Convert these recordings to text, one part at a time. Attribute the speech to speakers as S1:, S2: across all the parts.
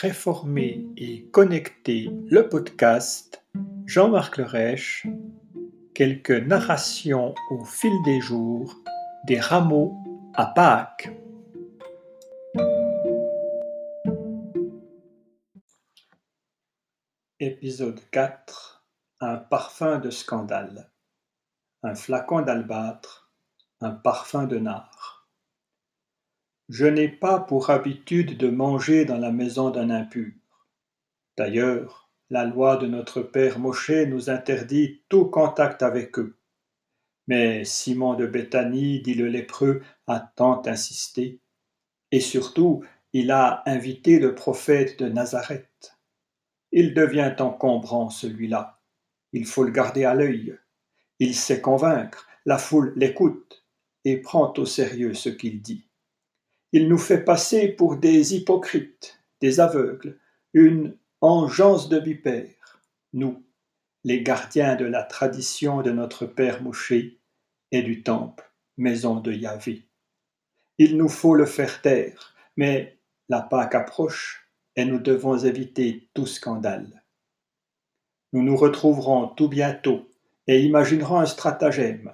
S1: réformer et connecter le podcast Jean-Marc Lerèche, quelques narrations au fil des jours des rameaux à Pâques. Épisode 4 Un parfum de scandale. Un flacon d'albâtre, un parfum de nard. Je n'ai pas pour habitude de manger dans la maison d'un impur. D'ailleurs, la loi de notre père Moshe nous interdit tout contact avec eux. Mais Simon de Béthanie, dit le lépreux, a tant insisté. Et surtout, il a invité le prophète de Nazareth. Il devient encombrant, celui-là. Il faut le garder à l'œil. Il sait convaincre, la foule l'écoute et prend au sérieux ce qu'il dit. Il nous fait passer pour des hypocrites, des aveugles, une engeance de vipères, nous, les gardiens de la tradition de notre Père Mouché et du temple, maison de Yahvé. Il nous faut le faire taire, mais la Pâque approche et nous devons éviter tout scandale. Nous nous retrouverons tout bientôt et imaginerons un stratagème.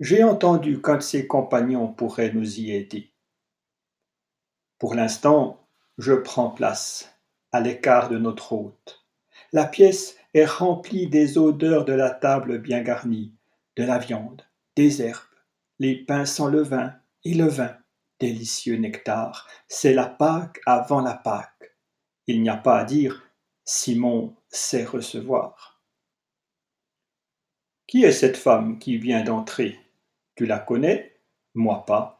S1: J'ai entendu qu'un de ses compagnons pourrait nous y aider. Pour l'instant, je prends place, à l'écart de notre hôte. La pièce est remplie des odeurs de la table bien garnie, de la viande, des herbes, les pains sans levain et le vin, délicieux nectar. C'est la Pâque avant la Pâque. Il n'y a pas à dire, Simon sait recevoir. Qui est cette femme qui vient d'entrer? Tu la connais? Moi pas.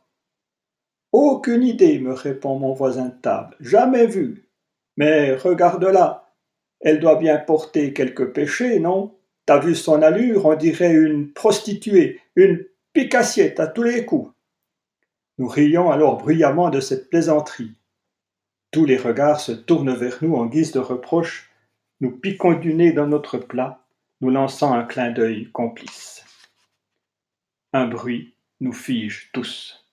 S1: Aucune idée, me répond mon voisin de table, jamais vue. Mais regarde-la, elle doit bien porter quelques péchés, non? T'as vu son allure, on dirait une prostituée, une picassiette à tous les coups. Nous rions alors bruyamment de cette plaisanterie. Tous les regards se tournent vers nous en guise de reproche, nous piquons du nez dans notre plat, nous lançant un clin d'œil complice. Un bruit nous fige tous.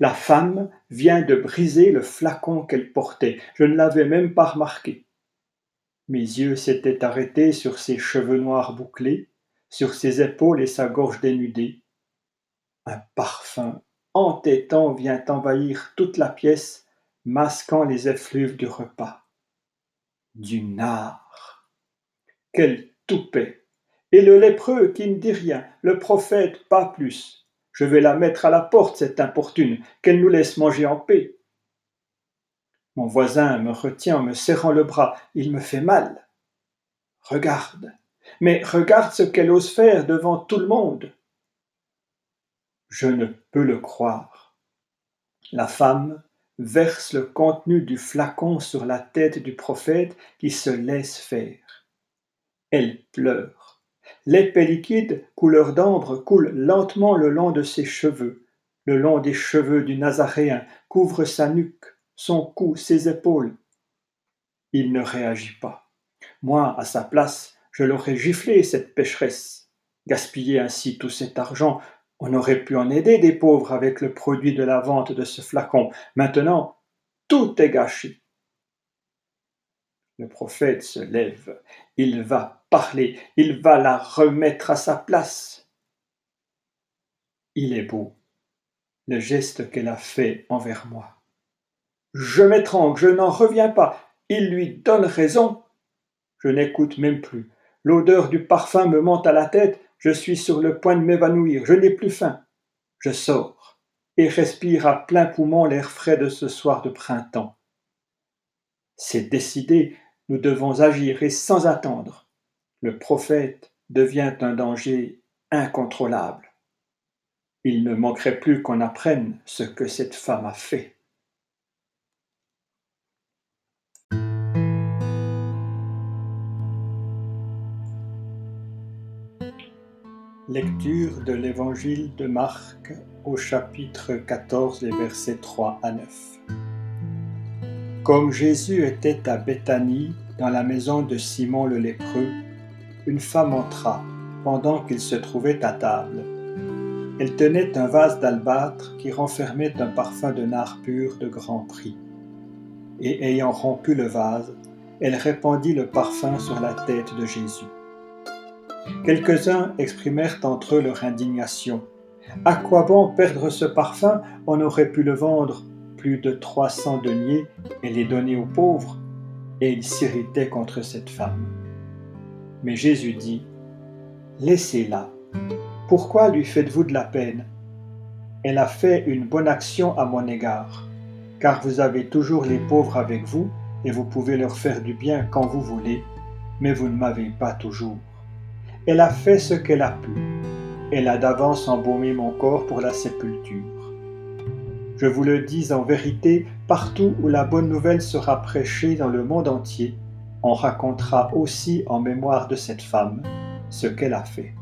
S1: La femme vient de briser le flacon qu'elle portait. Je ne l'avais même pas remarqué. Mes yeux s'étaient arrêtés sur ses cheveux noirs bouclés, sur ses épaules et sa gorge dénudée. Un parfum entêtant vient envahir toute la pièce, masquant les effluves du repas. Du nard. Quel toupet. Et le lépreux qui ne dit rien, le prophète pas plus. Je vais la mettre à la porte, cette importune, qu'elle nous laisse manger en paix. Mon voisin me retient en me serrant le bras. Il me fait mal. Regarde, mais regarde ce qu'elle ose faire devant tout le monde. Je ne peux le croire. La femme verse le contenu du flacon sur la tête du prophète qui se laisse faire. Elle pleure. L'épais liquide, couleur d'ambre, coule lentement le long de ses cheveux, le long des cheveux du Nazaréen, couvre sa nuque, son cou, ses épaules. Il ne réagit pas. Moi, à sa place, je l'aurais giflé, cette pécheresse. Gaspiller ainsi tout cet argent, on aurait pu en aider des pauvres avec le produit de la vente de ce flacon. Maintenant, tout est gâché. Le prophète se lève, il va parler, il va la remettre à sa place. Il est beau, le geste qu'elle a fait envers moi. Je m'étrangle, je n'en reviens pas, il lui donne raison. Je n'écoute même plus. L'odeur du parfum me monte à la tête, je suis sur le point de m'évanouir, je n'ai plus faim. Je sors et respire à plein poumon l'air frais de ce soir de printemps. C'est décidé, nous devons agir et sans attendre. Le prophète devient un danger incontrôlable. Il ne manquerait plus qu'on apprenne ce que cette femme a fait. Lecture de l'Évangile de Marc au chapitre 14, les versets 3 à 9. Comme Jésus était à Béthanie, dans la maison de Simon le lépreux, une femme entra pendant qu'il se trouvait à table. Elle tenait un vase d'albâtre qui renfermait un parfum de nard pur de grand prix. et ayant rompu le vase, elle répandit le parfum sur la tête de Jésus. Quelques-uns exprimèrent entre eux leur indignation. À quoi bon perdre ce parfum? On aurait pu le vendre plus de trois cents deniers et les donner aux pauvres. Et ils s'irritaient contre cette femme. Mais Jésus dit, Laissez-la. Pourquoi lui faites-vous de la peine? Elle a fait une bonne action à mon égard, car vous avez toujours les pauvres avec vous et vous pouvez leur faire du bien quand vous voulez, mais vous ne m'avez pas toujours. Elle a fait ce qu'elle a pu. Elle a d'avance embaumé mon corps pour la sépulture. Je vous le dis en vérité, partout où la bonne nouvelle sera prêchée dans le monde entier, on racontera aussi en mémoire de cette femme ce qu'elle a fait.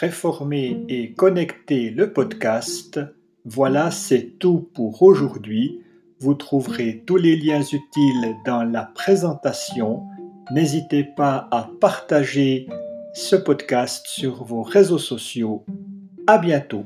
S1: Réformer et connecter le podcast, voilà c'est tout pour aujourd'hui. Vous trouverez tous les liens utiles dans la présentation. N'hésitez pas à partager ce podcast sur vos réseaux sociaux. À bientôt.